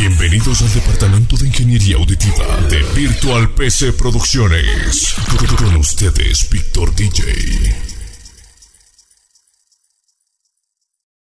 Bienvenidos al Departamento de Ingeniería Auditiva de Virtual PC Producciones. Con ustedes, Víctor DJ